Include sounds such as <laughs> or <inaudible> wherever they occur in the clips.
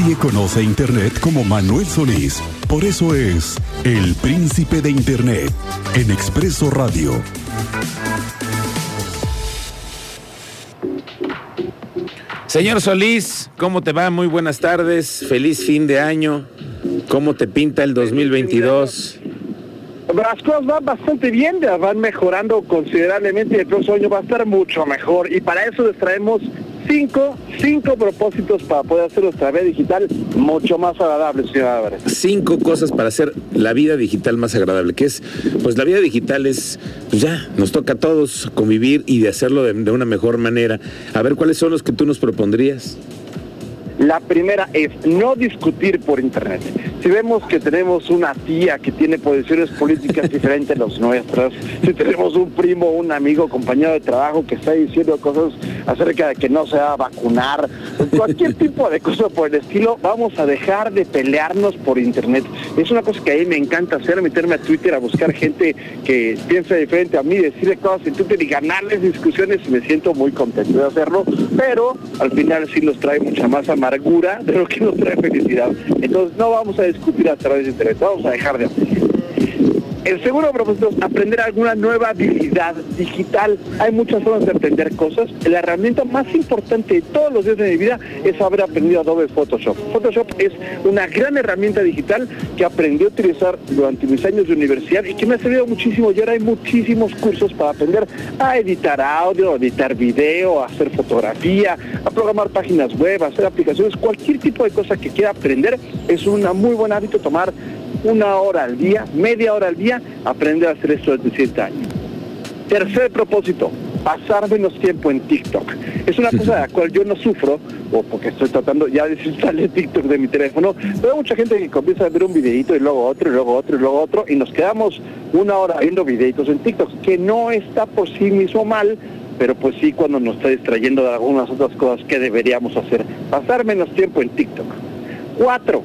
Nadie conoce Internet como Manuel Solís. Por eso es el príncipe de Internet en Expreso Radio. Señor Solís, ¿cómo te va? Muy buenas tardes. Feliz fin de año. ¿Cómo te pinta el 2022? Las cosas van bastante bien, van mejorando considerablemente y el próximo año va a estar mucho mejor. Y para eso les traemos cinco, cinco propósitos para poder hacer nuestra vida digital mucho más agradable, señor Álvarez. Cinco cosas para hacer la vida digital más agradable, que es, pues la vida digital es, pues ya, nos toca a todos convivir y de hacerlo de, de una mejor manera. A ver, ¿cuáles son los que tú nos propondrías? La primera es no discutir por Internet. Si vemos que tenemos una tía que tiene posiciones políticas <laughs> diferentes a las nuestras, si tenemos un primo, un amigo, compañero de trabajo que está diciendo cosas acerca de que no se va a vacunar, cualquier <laughs> tipo de cosa por el estilo, vamos a dejar de pelearnos por Internet. Es una cosa que a mí me encanta hacer, meterme a Twitter a buscar gente que piensa diferente a mí, decirle cosas en Twitter y ganarles discusiones y me siento muy contento de hacerlo, pero al final sí nos trae mucha más amargura de lo que nos trae felicidad. Entonces no vamos a discutir a través de Internet, vamos a dejar de hacer. El segundo propósito es aprender alguna nueva habilidad digital. Hay muchas formas de aprender cosas. La herramienta más importante de todos los días de mi vida es haber aprendido Adobe Photoshop. Photoshop es una gran herramienta digital que aprendí a utilizar durante mis años de universidad y que me ha servido muchísimo. Y ahora hay muchísimos cursos para aprender a editar audio, a editar video, a hacer fotografía, a programar páginas web, a hacer aplicaciones. Cualquier tipo de cosa que quiera aprender es un muy buen hábito tomar una hora al día, media hora al día, aprender a hacer esto desde 7 años. Tercer propósito, pasar menos tiempo en TikTok. Es una cosa de la cual yo no sufro, o porque estoy tratando ya de desinstalar TikTok de mi teléfono, pero hay mucha gente que comienza a ver un videito y luego otro, y luego otro, y luego otro, y nos quedamos una hora viendo videitos en TikTok, que no está por sí mismo mal, pero pues sí cuando nos está distrayendo de algunas otras cosas que deberíamos hacer. Pasar menos tiempo en TikTok. Cuatro,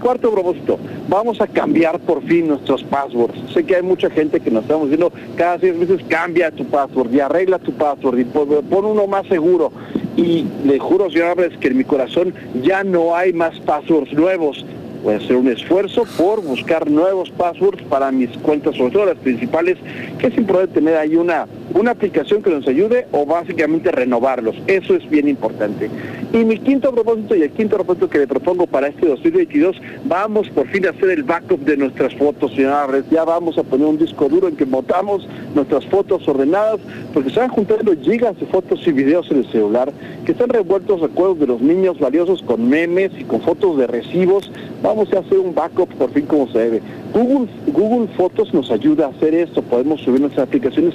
cuarto propósito, vamos a cambiar por fin nuestros passwords. Sé que hay mucha gente que nos estamos diciendo cada seis meses cambia tu password y arregla tu password y pon, uno más seguro. Y le juro, señor que en mi corazón ya no hay más passwords nuevos. Voy a hacer un esfuerzo por buscar nuevos passwords para mis cuentas, sobre todo las principales, que es importante tener ahí una una aplicación que nos ayude o básicamente renovarlos. Eso es bien importante. Y mi quinto propósito y el quinto propósito que le propongo para este 2022, vamos por fin a hacer el backup de nuestras fotos. Ya vamos a poner un disco duro en que montamos nuestras fotos ordenadas, porque se van juntando gigas de fotos y videos en el celular, que están revueltos recuerdos de los niños valiosos con memes y con fotos de recibos. Vamos a hacer un backup por fin como se debe. Google, Google Fotos nos ayuda a hacer esto, podemos subir nuestras aplicaciones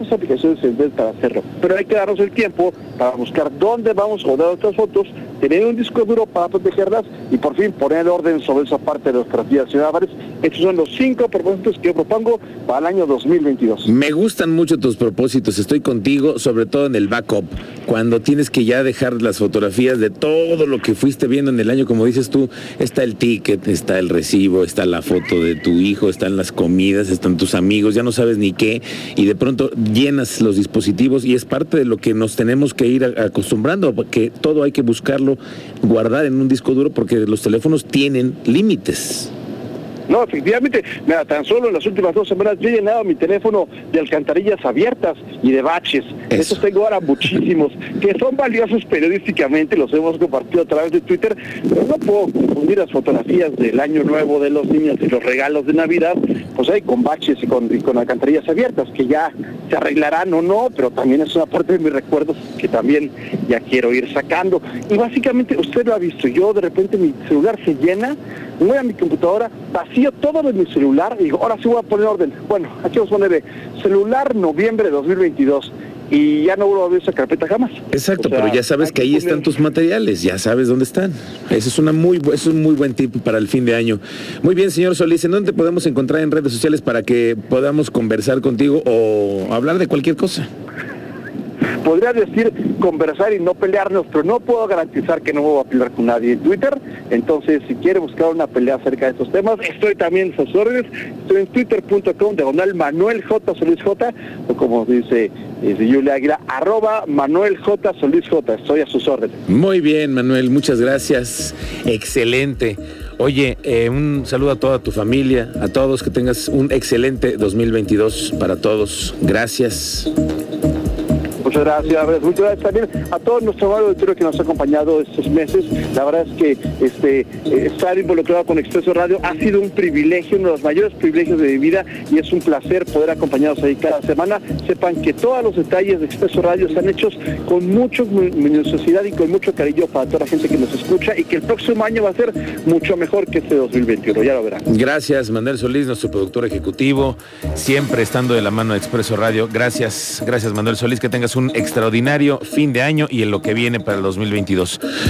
y otras aplicaciones para hacerlo. Pero hay que darnos el tiempo para buscar dónde vamos a guardar nuestras fotos, tener un disco duro para protegerlas y por fin poner orden sobre esa parte de nuestras vidas ciudadanas. Estos son los cinco propósitos que yo propongo para el año 2022. Me gustan mucho tus propósitos, estoy contigo, sobre todo en el backup, cuando tienes que ya dejar las fotografías de todo lo que fuiste viendo en el año, como dices tú, está el ticket, está el recibo, está la foto de tu hijo, están las comidas, están tus amigos, ya no sabes ni qué, y de pronto llenas los dispositivos y es parte de lo que nos tenemos que ir acostumbrando, que todo hay que buscarlo, guardar en un disco duro, porque los teléfonos tienen límites. No, efectivamente, mira, tan solo en las últimas dos semanas yo he llenado mi teléfono de alcantarillas abiertas y de baches. Eso. Esos tengo ahora muchísimos, que son valiosos periodísticamente, los hemos compartido a través de Twitter, pero no puedo confundir las fotografías del año nuevo de los niños y los regalos de Navidad, pues hay con baches y con, y con alcantarillas abiertas, que ya se arreglarán o no, pero también es una parte de mis recuerdos que también ya quiero ir sacando. Y básicamente, usted lo ha visto, yo de repente mi celular se llena, voy a mi computadora, vacío todo de mi celular y digo, ahora sí voy a poner orden. Bueno, aquí vamos a poner celular noviembre de 2022 y ya no vuelvo a ver esa carpeta jamás. Exacto, pero ya sabes que ahí están tus materiales, ya sabes dónde están. Eso es una muy es un muy buen tip para el fin de año. Muy bien, señor Solís, ¿en dónde podemos encontrar en redes sociales para que podamos conversar contigo o hablar de cualquier cosa? Podría decir conversar y no pelearnos, pero no puedo garantizar que no voy a pelear con nadie en Twitter. Entonces, si quiere buscar una pelea acerca de estos temas, estoy también en sus órdenes. Estoy en twitter.com, diagonal Manuel J. Solís J, o como dice Julia Aguila, arroba Manuel J. Solís J. Estoy a sus órdenes. Muy bien, Manuel, muchas gracias. Excelente. Oye, eh, un saludo a toda tu familia, a todos, que tengas un excelente 2022 para todos. Gracias. Muchas gracias, muchas gracias también a todo nuestro auditorio que nos ha acompañado estos meses. La verdad es que este, eh, estar involucrado con Expreso Radio ha sido un privilegio, uno de los mayores privilegios de mi vida y es un placer poder acompañarnos ahí cada semana. Sepan que todos los detalles de Expreso Radio están hechos con mucha minuciosidad y con mucho cariño para toda la gente que nos escucha y que el próximo año va a ser mucho mejor que este 2021, ya lo verán. Gracias, Manuel Solís, nuestro productor ejecutivo, siempre estando de la mano de Expreso Radio. Gracias, gracias, Manuel Solís, que tengas un un extraordinario fin de año y en lo que viene para el 2022.